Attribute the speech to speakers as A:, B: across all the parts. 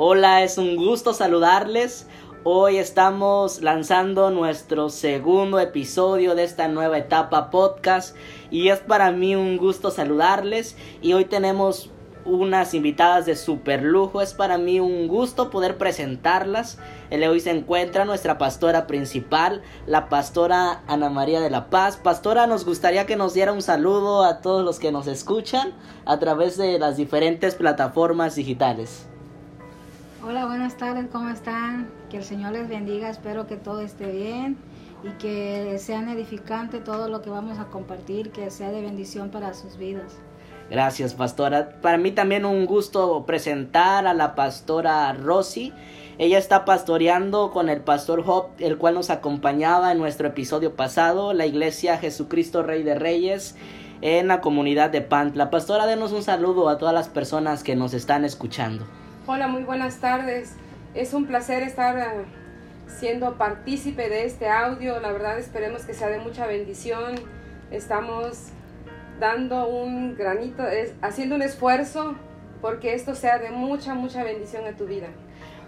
A: Hola, es un gusto saludarles. Hoy estamos lanzando nuestro segundo episodio de esta nueva etapa podcast y es para mí un gusto saludarles y hoy tenemos unas invitadas de super lujo. Es para mí un gusto poder presentarlas. El hoy se encuentra nuestra pastora principal, la pastora Ana María de la Paz. Pastora, nos gustaría que nos diera un saludo a todos los que nos escuchan a través de las diferentes plataformas digitales.
B: Hola, buenas tardes, ¿cómo están? Que el Señor les bendiga, espero que todo esté bien y que sean edificante todo lo que vamos a compartir, que sea de bendición para sus vidas.
A: Gracias, pastora. Para mí también un gusto presentar a la pastora Rosy. Ella está pastoreando con el pastor Job, el cual nos acompañaba en nuestro episodio pasado, la iglesia Jesucristo Rey de Reyes, en la comunidad de Pantla. Pastora, denos un saludo a todas las personas que nos están escuchando.
C: Hola, muy buenas tardes. Es un placer estar eh, siendo partícipe de este audio. La verdad esperemos que sea de mucha bendición. Estamos dando un granito, es, haciendo un esfuerzo porque esto sea de mucha, mucha bendición a tu vida.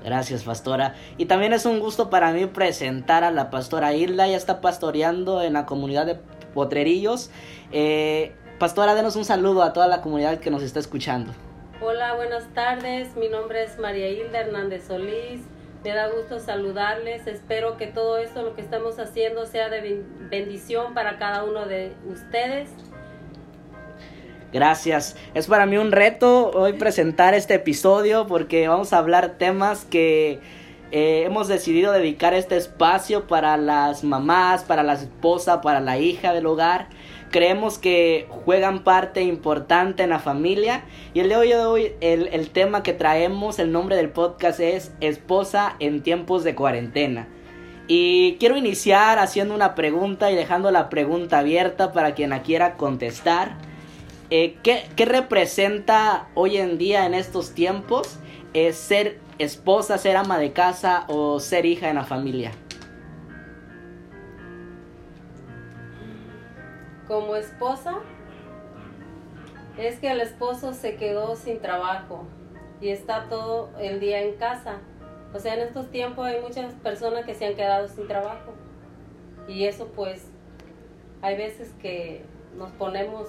A: Gracias, pastora. Y también es un gusto para mí presentar a la pastora Hilda. Ella está pastoreando en la comunidad de Potrerillos. Eh, pastora, denos un saludo a toda la comunidad que nos está escuchando.
D: Hola, buenas tardes. Mi nombre es María Hilda Hernández Solís. Me da gusto saludarles. Espero que todo esto, lo que estamos haciendo, sea de bendición para cada uno de ustedes.
A: Gracias. Es para mí un reto hoy presentar este episodio porque vamos a hablar temas que eh, hemos decidido dedicar este espacio para las mamás, para la esposa, para la hija del hogar. Creemos que juegan parte importante en la familia. Y el de hoy, el, el tema que traemos, el nombre del podcast es Esposa en tiempos de cuarentena. Y quiero iniciar haciendo una pregunta y dejando la pregunta abierta para quien la quiera contestar. Eh, ¿qué, representa hoy en día en estos tiempos eh, ser esposa, ser ama de casa o ser hija en la familia?
D: Como esposa, es que el esposo se quedó sin trabajo y está todo el día en casa. O sea, en estos tiempos hay muchas personas que se han quedado sin trabajo. Y eso pues, hay veces que nos ponemos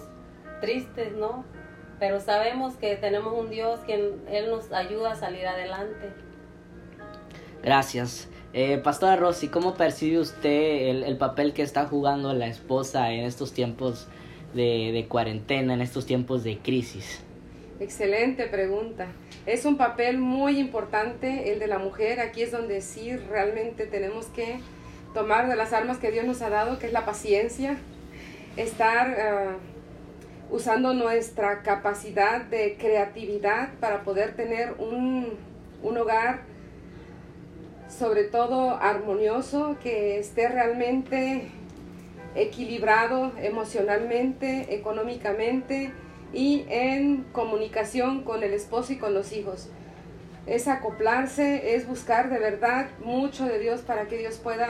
D: tristes, ¿no? Pero sabemos que tenemos un Dios que Él nos ayuda a salir adelante.
A: Gracias. Eh, Pastora Rosy, ¿cómo percibe usted el, papel que está jugando la esposa en estos tiempos de, de cuarentena, en estos tiempos de crisis?
C: Excelente pregunta. Es un papel muy importante el de la mujer. Aquí es donde sí realmente tenemos que tomar de las armas que Dios nos ha dado, que es la paciencia, estar ah, usando nuestra capacidad de creatividad para poder tener un, hogar sobre todo armonioso, que esté realmente equilibrado emocionalmente, económicamente y en comunicación con el esposo y con los hijos. Es acoplarse, es buscar de verdad mucho de Dios para que Dios pueda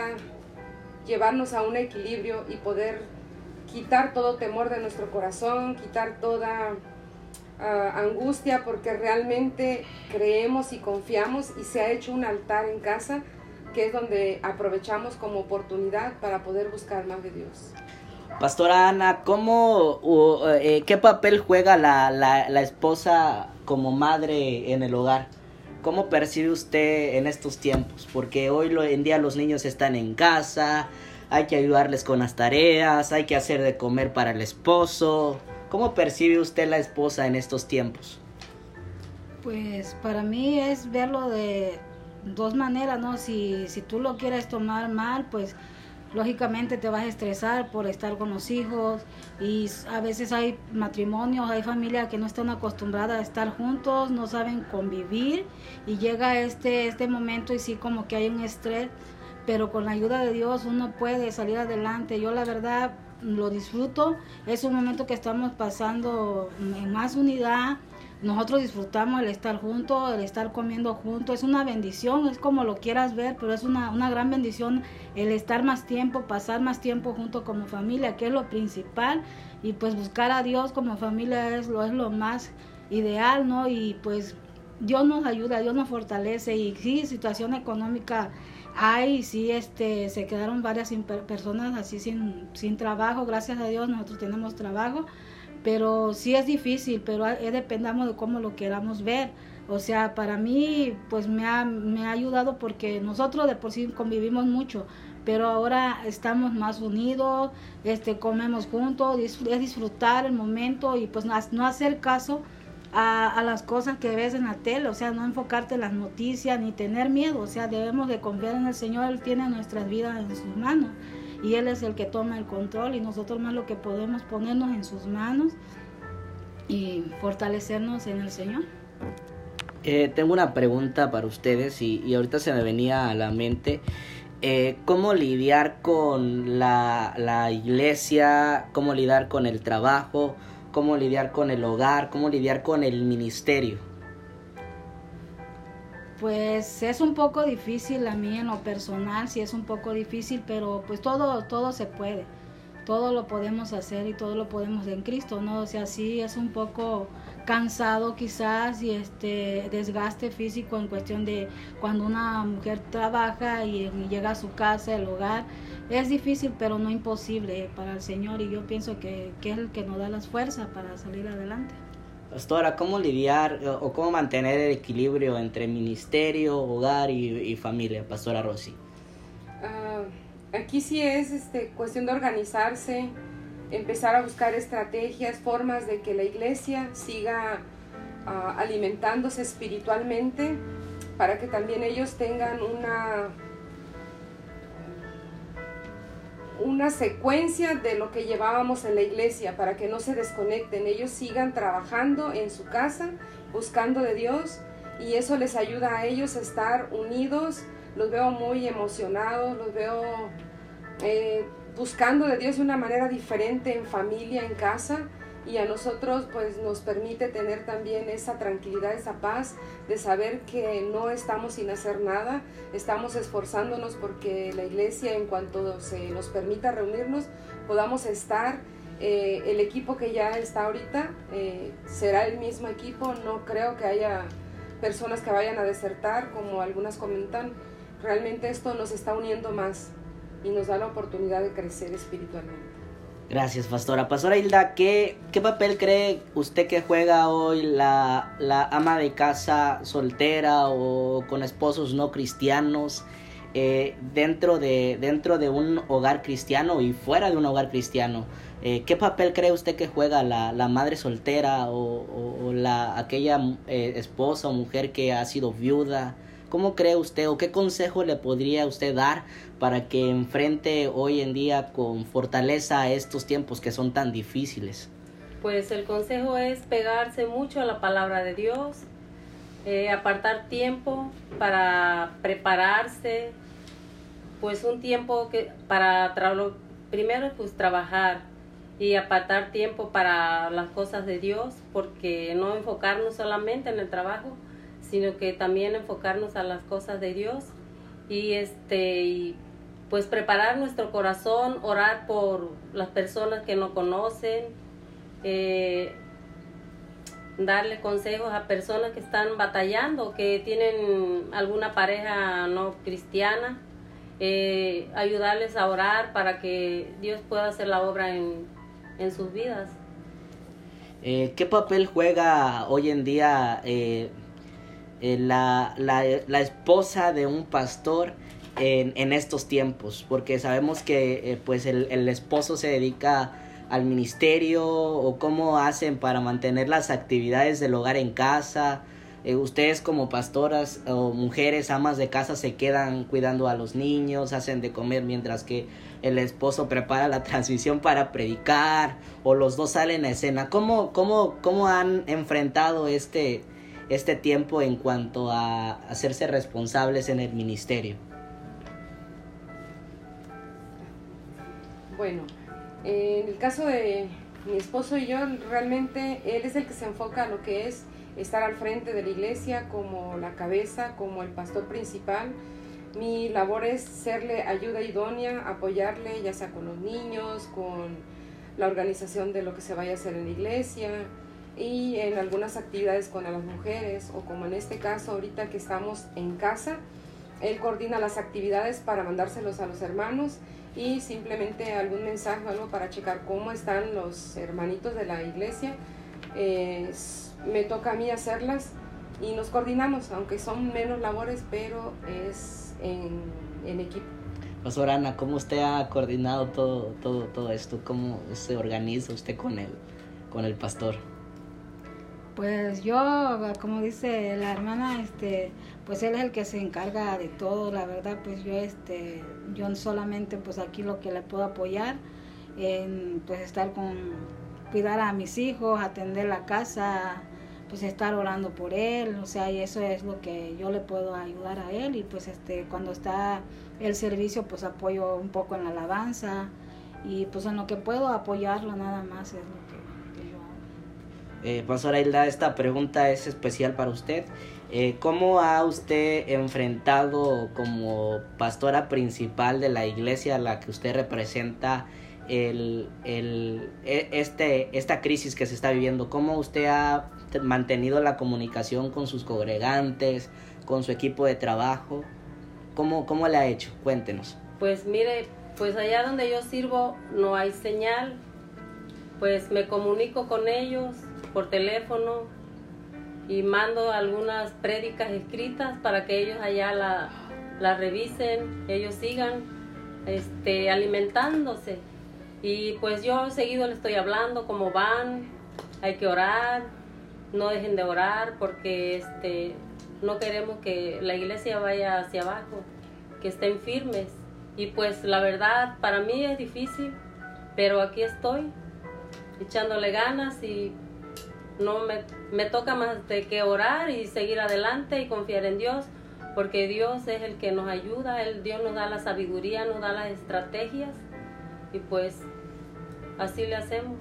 C: llevarnos a un equilibrio y poder quitar todo temor de nuestro corazón, quitar toda ah, angustia, porque realmente creemos y confiamos y se ha hecho un altar en casa que es donde aprovechamos como oportunidad para poder buscar más de Dios.
A: Pastora Ana, ¿cómo, eh, ¿qué papel juega la, la, la esposa como madre en el hogar? ¿Cómo percibe usted en estos tiempos? Porque hoy en día los niños están en casa, hay que ayudarles con las tareas, hay que hacer de comer para el esposo. ¿Cómo percibe usted la esposa en estos tiempos?
B: Pues para mí es verlo de dos maneras, ¿no? Si, si tú lo quieres tomar mal, pues lógicamente te vas a estresar por estar con los hijos y a veces hay matrimonios, hay familias que no están acostumbradas a estar juntos, no saben convivir y llega este, este momento y sí como que hay un estrés pero con la ayuda de Dios uno puede salir adelante. Yo la verdad lo disfruto, es un momento que estamos pasando en más unidad. Nosotros disfrutamos el estar juntos, el estar comiendo juntos. Es una bendición, es como lo quieras ver, pero es una, una gran bendición el estar más tiempo, pasar más tiempo juntos como familia, que es lo principal. Y pues buscar a Dios como familia es lo, es lo más ideal, ¿no? Y pues Dios nos ayuda, Dios nos fortalece y sí, situación económica hay, sí, este, se quedaron varias personas así sin, sin trabajo, gracias a Dios nosotros tenemos trabajo, pero sí es difícil, pero dependamos de cómo lo queramos ver. O sea, para mí, pues me ha, me ha ayudado porque nosotros de por sí convivimos mucho, pero ahora estamos más unidos, este, comemos juntos, es disfrutar el momento y pues no hacer caso a, las cosas que ves en la tele, o sea, no enfocarte en las noticias ni tener miedo, o sea, debemos de confiar en el Señor, Él tiene nuestras vidas en sus manos y Él es el que toma el control y nosotros más lo que podemos ponernos en sus manos y fortalecernos en el Señor.
A: Eh, tengo una pregunta para ustedes y, y, ahorita se me venía a la mente. Eh, ¿Cómo lidiar con la, la iglesia? ¿Cómo lidiar con el trabajo? Cómo lidiar con el hogar, cómo lidiar con el ministerio?
B: Pues es un poco difícil a mí en lo personal, sí es un poco difícil, pero pues todo, todo se puede, todo lo podemos hacer y todo lo podemos en Cristo, ¿no? O sea, sí es un poco cansado quizás y este desgaste físico en cuestión de cuando una mujer trabaja y llega a su casa, el hogar, es difícil, pero no imposible para el Señor y yo pienso que, es el que nos da las fuerzas para salir adelante.
A: Pastora, ¿cómo lidiar o cómo mantener el equilibrio entre ministerio, hogar y, familia, Pastora Rossi?
C: Ah, aquí sí es este, cuestión de organizarse, empezar a buscar estrategias, formas de que la iglesia siga ah, alimentándose espiritualmente para que también ellos tengan una una secuencia de lo que llevábamos en la iglesia para que no se desconecten, ellos sigan trabajando en su casa, buscando de Dios y eso les ayuda a ellos a estar unidos, los veo muy emocionados, los veo eh, buscando de Dios de una manera diferente en familia, en casa y a nosotros pues nos permite tener también esa tranquilidad, esa paz de saber que no estamos sin hacer nada, estamos esforzándonos porque la iglesia en cuanto se nos permita reunirnos podamos estar. Eh, el equipo que ya está ahorita eh, será el mismo equipo, no creo que haya personas que vayan a desertar como algunas comentan, realmente esto nos está uniendo más y nos da la oportunidad de crecer espiritualmente.
A: Gracias, Pastora. Pastora Hilda, ¿qué, qué papel cree usted que juega hoy la, la ama de casa soltera o con esposos no cristianos eh, dentro, de, dentro de un hogar cristiano y fuera de un hogar cristiano? Eh, ¿Qué papel cree usted que juega la, la madre soltera o, o, la, aquella eh, esposa o mujer que ha sido viuda? ¿Cómo cree usted o qué consejo le podría usted dar para que enfrente hoy en día con fortaleza estos tiempos que son tan difíciles?
D: Pues el consejo es pegarse mucho a la palabra de Dios, eh, apartar tiempo para prepararse, pues un tiempo que para primero pues trabajar y apartar tiempo para las cosas de Dios, porque no enfocarnos solamente en el trabajo, sino que también enfocarnos a las cosas de Dios y este pues preparar nuestro corazón, orar por las personas que no conocen, eh, darle consejos a personas que están batallando, que tienen alguna pareja no cristiana, eh, ayudarles a orar para que Dios pueda hacer la obra en, en sus vidas.
A: Eh, ¿Qué papel juega hoy en día la, la, la, esposa de un pastor en, en, estos tiempos, porque sabemos que eh, pues el, el, esposo se dedica al ministerio o cómo hacen para mantener las actividades del hogar en casa. Eh, ustedes como pastoras o mujeres amas de casa se quedan cuidando a los niños, hacen de comer mientras que el esposo prepara la transmisión para predicar o los dos salen a escena. ¿Cómo, cómo, cómo han enfrentado este, este tiempo en cuanto a hacerse responsables en el ministerio?
C: Bueno, en el caso de mi esposo y yo, realmente él es el que se enfoca a lo que es estar al frente de la iglesia como la cabeza, como el pastor principal. Mi labor es serle ayuda idónea, apoyarle ya sea con los niños, con la organización de lo que se vaya a hacer en la iglesia, y en algunas actividades con las mujeres o como en este caso ahorita que estamos en casa, él coordina las actividades para mandárselos a los hermanos y simplemente algún mensaje o algo para checar cómo están los hermanitos de la iglesia. me toca a mí hacerlas y nos coordinamos, aunque son menos labores, pero es en, en equipo.
A: Pastor Ana, ¿cómo usted ha coordinado todo, todo, todo esto? ¿Cómo se organiza usted con el, con el pastor?
B: Pues yo, como dice la hermana, este, pues él es el que se encarga de todo, la verdad, pues yo, este, yo solamente, pues aquí lo que le puedo apoyar, en, pues estar con, cuidar a mis hijos, atender la casa, pues estar orando por él, o sea, y eso es lo que yo le puedo ayudar a él y pues este cuando está el servicio pues apoyo un poco en la alabanza y pues en lo que puedo apoyarlo nada más es lo que.
A: Eh, Pastora Hilda, esta pregunta es especial para usted. Eh, ¿Cómo ha usted enfrentado como pastora principal de la iglesia a la que usted representa el, e, este, esta crisis que se está viviendo? ¿Cómo usted ha mantenido la comunicación con sus congregantes, con su equipo de trabajo? ¿Cómo, cómo le ha hecho? Cuéntenos.
D: Pues mire, pues allá donde yo sirvo no hay señal, pues me comunico con ellos por teléfono y mando algunas prédicas escritas para que ellos allá la, la revisen, ellos sigan este, alimentándose. Y pues yo seguido les estoy hablando cómo van, hay que orar, no dejen de orar porque este no queremos que la iglesia vaya hacia abajo, que estén firmes. Y pues la verdad para mí es difícil, pero aquí estoy echándole ganas y no me, me toca más de que orar y seguir adelante y confiar en Dios, porque Dios es el que nos ayuda, el Dios nos da la sabiduría, nos da las estrategias y pues así le hacemos.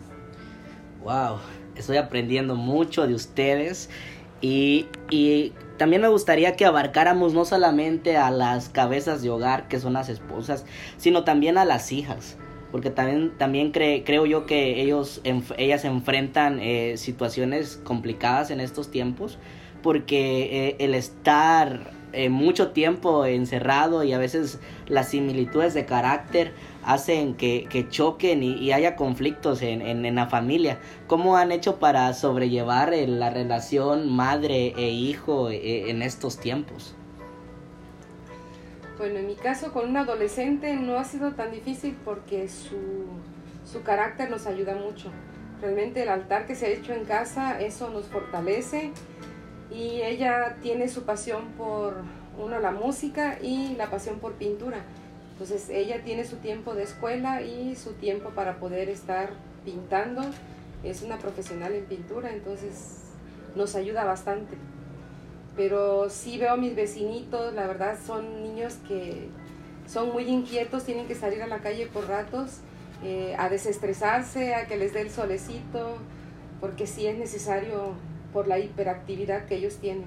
A: Wow, estoy aprendiendo mucho de ustedes y, y también me gustaría que abarcáramos no solamente a las cabezas de hogar, que son las esposas, sino también a las hijas. Porque también, también creo yo que ellos, ellas enfrentan eh, situaciones complicadas en estos tiempos. Porque eh, el estar eh, mucho tiempo encerrado y a veces las similitudes de carácter hacen que, choquen y, haya conflictos en, en, la familia. ¿Cómo han hecho para sobrellevar eh, la relación madre e hijo en estos tiempos?
C: Bueno, en mi caso con un adolescente no ha sido tan difícil porque su, su carácter nos ayuda mucho. Realmente el altar que se ha hecho en casa, eso nos fortalece y ella tiene su pasión por, uno, la música y la pasión por pintura entonces ella tiene su tiempo de escuela y su tiempo para poder estar pintando. Es una profesional en pintura, entonces nos ayuda bastante. Pero sí veo a mis vecinitos, la verdad son niños que son muy inquietos, tienen que salir a la calle por ratos eh, a desestresarse, a que les dé el solecito, porque sí es necesario por la hiperactividad que ellos tienen.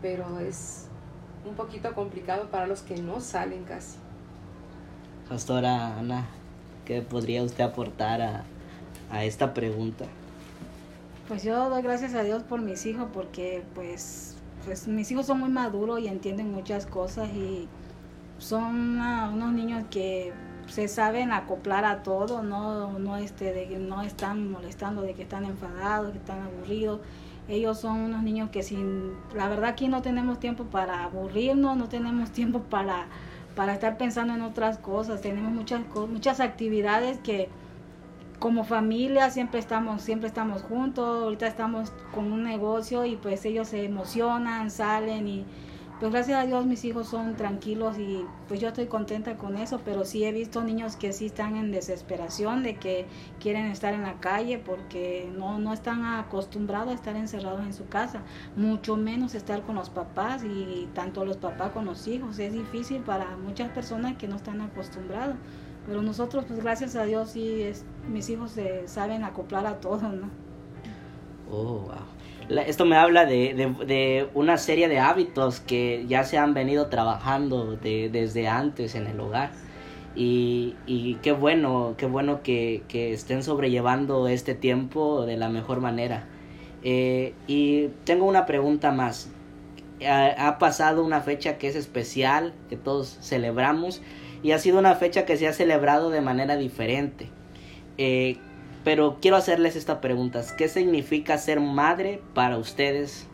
C: Pero es un poquito complicado para los que no salen casi.
A: Pastora Ana, ¿qué podría usted aportar a, esta pregunta?
B: Pues yo doy gracias a Dios por mis hijos porque pues, pues mis hijos son muy maduros y entienden muchas cosas y son unos niños que se saben acoplar a todo, no, no, este, no están molestando de que están enfadados, que están aburridos. Ellos son unos niños que sin, la verdad aquí no tenemos tiempo para aburrirnos, no tenemos tiempo para para estar pensando en otras cosas. Tenemos muchas, muchas actividades que como familia siempre estamos, siempre estamos juntos. Ahorita estamos con un negocio y pues ellos se emocionan, salen y pues gracias a Dios mis hijos son tranquilos y pues yo estoy contenta con eso, pero sí he visto niños que sí están en desesperación de que quieren estar en la calle porque no, no están acostumbrados a estar encerrados en su casa, mucho menos estar con los papás y tanto los papás con los hijos. Es difícil para muchas personas que no están acostumbrados. Pero nosotros, pues gracias a Dios, sí, es, mis hijos se saben acoplar a todo, ¿no?
A: Oh, wow esto me habla de, de, una serie de hábitos que ya se han venido trabajando de, desde antes en el hogar. Y, y qué bueno, qué bueno que, que, estén sobrellevando este tiempo de la mejor manera. Eh, y tengo una pregunta más. Ha, ha, pasado una fecha que es especial, que todos celebramos, y ha sido una fecha que se ha celebrado de manera diferente. Eh, pero quiero hacerles esta pregunta. ¿Qué significa ser madre para ustedes?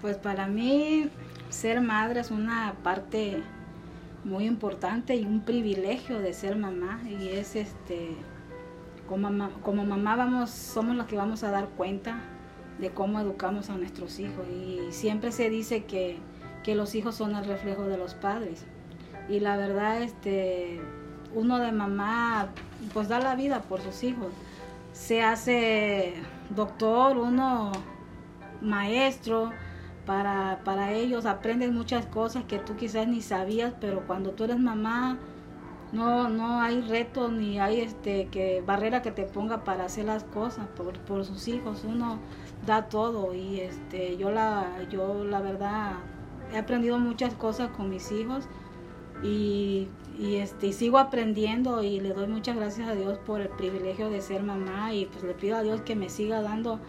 B: Pues para mí ser madre es una parte muy importante y un privilegio de ser mamá y es este como mamá, vamos somos los que vamos a dar cuenta de cómo educamos a nuestros hijos. Y siempre se dice que, que los hijos son el reflejo de los padres. Y la verdad este uno de mamá pues da la vida por sus hijos. Se hace doctor uno maestro para, para ellos, aprendes muchas cosas que tú quizás ni sabías, pero cuando tú eres mamá, no, no hay reto ni hay este que barrera que te ponga para hacer las cosas por, por sus hijos. Uno da todo y este yo la yo la verdad he aprendido muchas cosas con mis hijos y, y este y sigo aprendiendo y le doy muchas gracias a Dios por el privilegio de ser mamá y pues le pido a Dios que me siga dando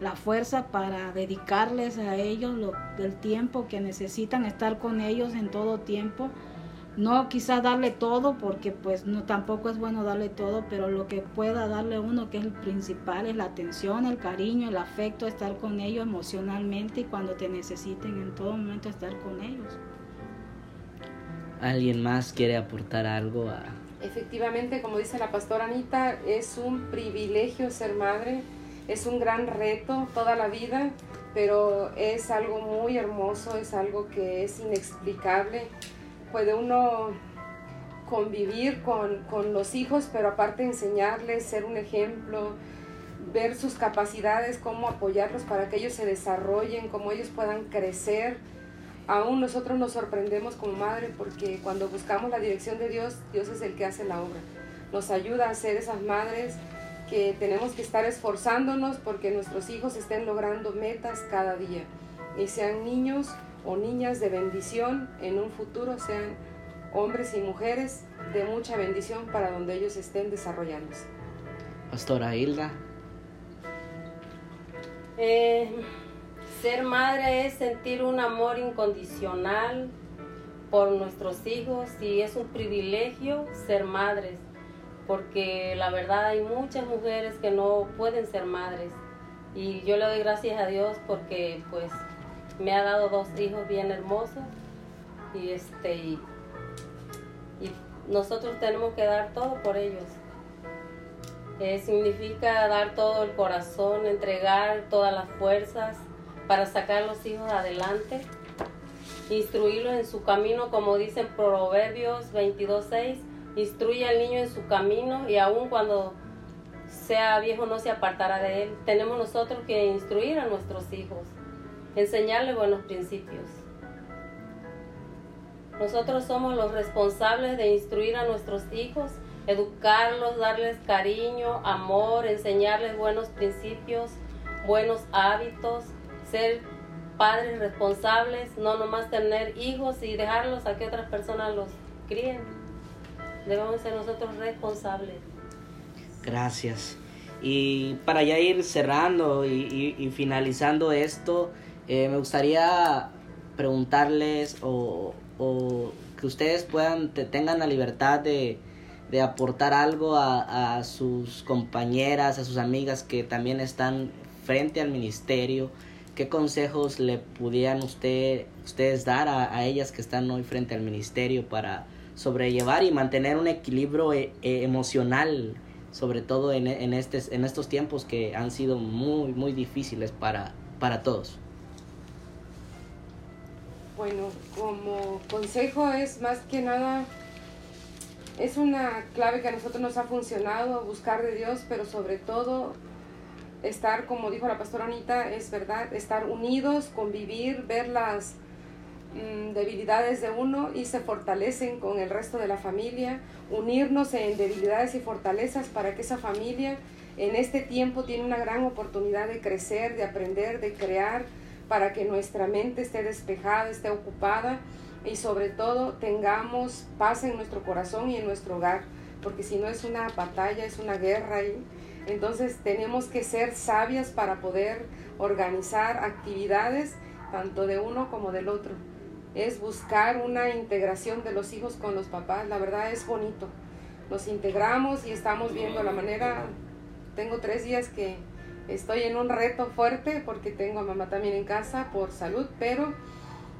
B: la fuerza para dedicarles a ellos lo, el tiempo que necesitan estar con ellos en todo tiempo. No quizás darle todo porque pues no tampoco es bueno darle todo, pero lo que pueda darle uno que es el principal es la atención, el cariño, el afecto, estar con ellos emocionalmente y cuando te necesiten en todo momento estar con ellos.
A: ¿Alguien más quiere aportar algo a...
C: Efectivamente, como dice la pastora Anita, es un privilegio ser madre es un gran reto toda la vida, pero es algo muy hermoso, es algo que es inexplicable. Puede uno convivir con, con los hijos, pero aparte enseñarles, ser un ejemplo, ver sus capacidades, cómo apoyarlos para que ellos se desarrollen, cómo ellos puedan crecer. Aún nosotros nos sorprendemos como madre porque cuando buscamos la dirección de Dios, Dios es el que hace la obra. Nos ayuda a ser esas madres que tenemos que estar esforzándonos porque nuestros hijos estén logrando metas cada día y sean niños o niñas de bendición en un futuro, sean hombres y mujeres de mucha bendición para donde ellos estén desarrollándose.
A: Pastora Hilda.
D: Eh, ser madre es sentir un amor incondicional por nuestros hijos y es un privilegio ser madres porque la verdad hay muchas mujeres que no pueden ser madres y yo le doy gracias a Dios porque pues me ha dado dos hijos bien hermosos y este y, nosotros tenemos que dar todo por ellos. Eh, significa dar todo el corazón, entregar todas las fuerzas para sacar a los hijos adelante, instruirlos en su camino, como dicen Proverbios 22.6 Instruye al niño en su camino y aun cuando sea viejo no se apartará de él. Tenemos nosotros que instruir a nuestros hijos, enseñarles buenos principios. Nosotros somos los responsables de instruir a nuestros hijos, educarlos, darles cariño, amor, enseñarles buenos principios, buenos hábitos, ser padres responsables, no nomás tener hijos y dejarlos a que otras personas los críen debemos ser nosotros responsables.
A: Gracias. Y para ya ir cerrando y, finalizando esto, eh, me gustaría preguntarles o, que ustedes puedan, tengan la libertad de, aportar algo a, a, sus compañeras, a sus amigas que también están frente al ministerio. ¿Qué consejos le pudieran usted, ustedes dar a, a ellas que están hoy frente al ministerio para sobrellevar y mantener un equilibrio eh, eh, emocional, sobre todo en, en, este, en estos tiempos que han sido muy, muy difíciles para, para todos.
C: Bueno, como consejo es más que nada, es una clave que a nosotros nos ha funcionado, buscar de Dios, pero sobre todo estar, como dijo la pastora Anita, es verdad, estar unidos, convivir, ver las Mm, debilidades de uno y se fortalecen con el resto de la familia, unirnos en debilidades y fortalezas para que esa familia en este tiempo tiene una gran oportunidad de crecer, de aprender, de crear, para que nuestra mente esté despejada, esté ocupada y sobre todo tengamos paz en nuestro corazón y en nuestro hogar, porque si no es una batalla, es una guerra ahí. Entonces tenemos que ser sabias para poder organizar actividades tanto de uno como del otro. Es buscar una integración de los hijos con los papás. La verdad es bonito. Nos integramos y estamos viendo la manera. Tengo tres días que estoy en un reto fuerte porque tengo a mamá también en casa por salud, pero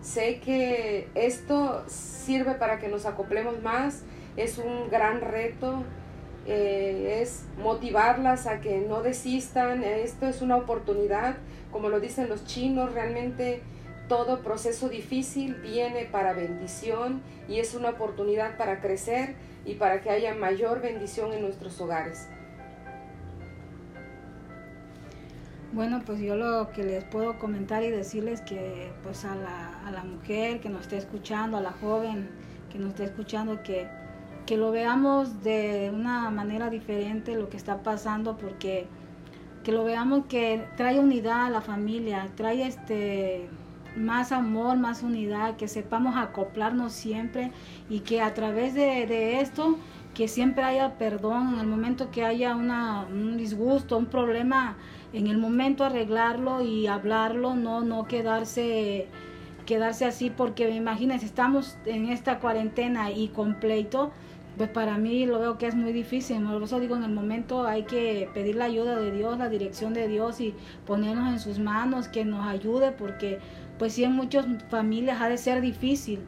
C: sé que esto sirve para que nos acoplemos más. Es un gran reto eh, es motivarlas a que no desistan. Esto es una oportunidad, como lo dicen los chinos, realmente todo proceso difícil viene para bendición y es una oportunidad para crecer y para que haya mayor bendición en nuestros hogares.
B: Bueno, pues yo lo que les puedo comentar y decirles que pues a la, a la mujer que nos esté escuchando, a la joven que nos esté escuchando, que que lo veamos de una manera diferente lo que está pasando porque que lo veamos que trae unidad a la familia, trae este más amor, más unidad, que sepamos acoplarnos siempre y que a través de, esto, que siempre haya perdón en el momento que haya una, un disgusto, un problema, en el momento arreglarlo y hablarlo, no, no quedarse quedarse así porque imagínense, estamos en esta cuarentena y completo pues para mí lo veo que es muy difícil. Por eso digo, en el momento hay que pedir la ayuda de Dios, la dirección de Dios y ponernos en sus manos, que nos ayude, porque pues sí en muchas familias ha de ser difícil,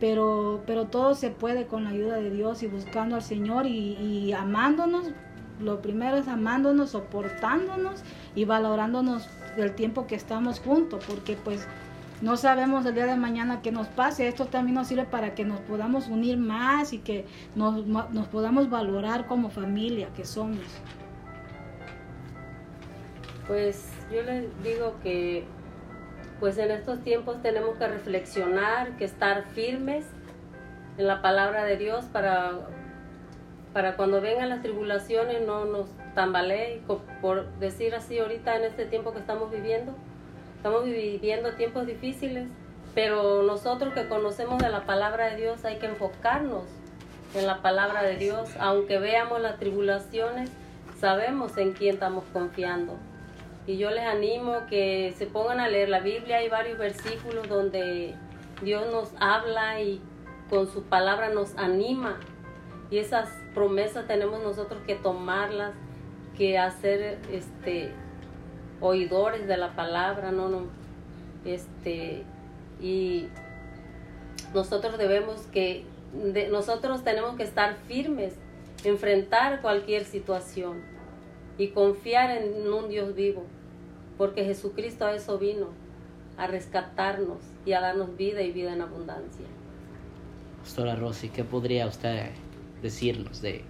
B: pero, pero todo se puede con la ayuda de Dios y buscando al Señor y, y amándonos. Lo primero es amándonos, soportándonos y valorándonos del tiempo que estamos juntos, porque pues no sabemos el día de mañana qué nos pase. Esto también nos sirve para que nos podamos unir más y que nos, nos podamos valorar como familia que somos.
D: Pues yo les digo que pues en estos tiempos tenemos que reflexionar, que estar firmes en la palabra de Dios para, para cuando vengan las tribulaciones no nos tambalee, por decir así ahorita en este tiempo que estamos viviendo Estamos viviendo tiempos difíciles, pero nosotros que conocemos de la palabra de Dios hay que enfocarnos en la palabra de Dios. Aunque veamos las tribulaciones, sabemos en quién estamos confiando. Y yo les animo que se pongan a leer la Biblia. Hay varios versículos donde Dios nos habla y con su palabra nos anima. Y esas promesas tenemos nosotros que tomarlas, que hacer este oidores de la palabra, no, no, este, y nosotros debemos que, nosotros tenemos que estar firmes, enfrentar cualquier situación y confiar en un Dios vivo, porque Jesucristo a eso vino, a rescatarnos y a darnos vida y vida en abundancia.
A: Pastora Rosy, ¿qué podría usted decirnos de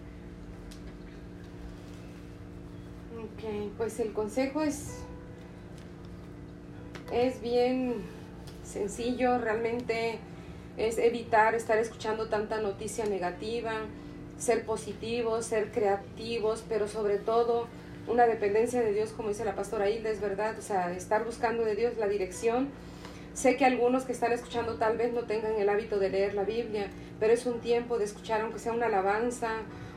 C: pues el consejo es, es bien sencillo, realmente es evitar estar escuchando tanta noticia negativa, ser positivos, ser creativos, pero sobre todo una dependencia de Dios, como dice la pastora Hilda, es verdad, o sea, estar buscando de Dios la dirección. Sé que algunos que están escuchando tal vez no tengan el hábito de leer la Biblia, pero es un tiempo de escuchar, aunque sea una alabanza,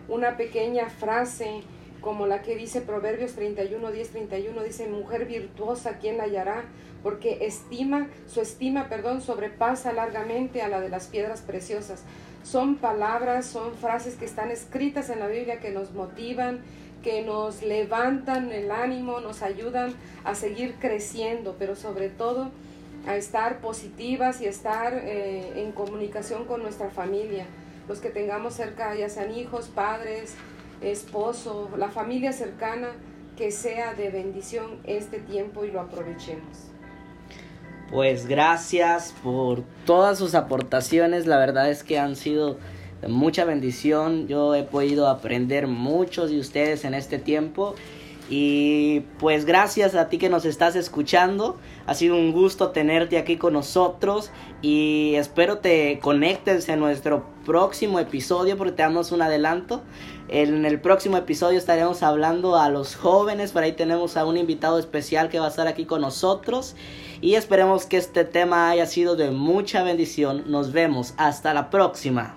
C: una pequeña frase, como la que dice Proverbios 31, 10, 31, dice, mujer virtuosa, ¿quién la hallará? Porque estima, su estima, perdón, sobrepasa largamente a la de las piedras preciosas. Son palabras, son frases que están escritas en la Biblia que nos motivan, que nos levantan el ánimo, nos ayudan a seguir creciendo, pero sobre todo a estar positivas y estar eh, en comunicación con nuestra familia. Los que tengamos cerca, ya sean hijos, padres, esposo, la familia cercana, que sea de bendición este tiempo y lo aprovechemos.
A: Pues gracias por todas sus aportaciones, la verdad es que han sido de mucha bendición, yo he podido aprender muchos de ustedes en este tiempo y pues gracias a ti que nos estás escuchando. Ha sido un gusto tenerte aquí con nosotros y espero te conectes en nuestro próximo episodio porque te damos un adelanto. En el próximo episodio estaremos hablando a los jóvenes, por ahí tenemos a un invitado especial que va a estar aquí con nosotros y esperemos que este tema haya sido de mucha bendición. Nos vemos, hasta la próxima.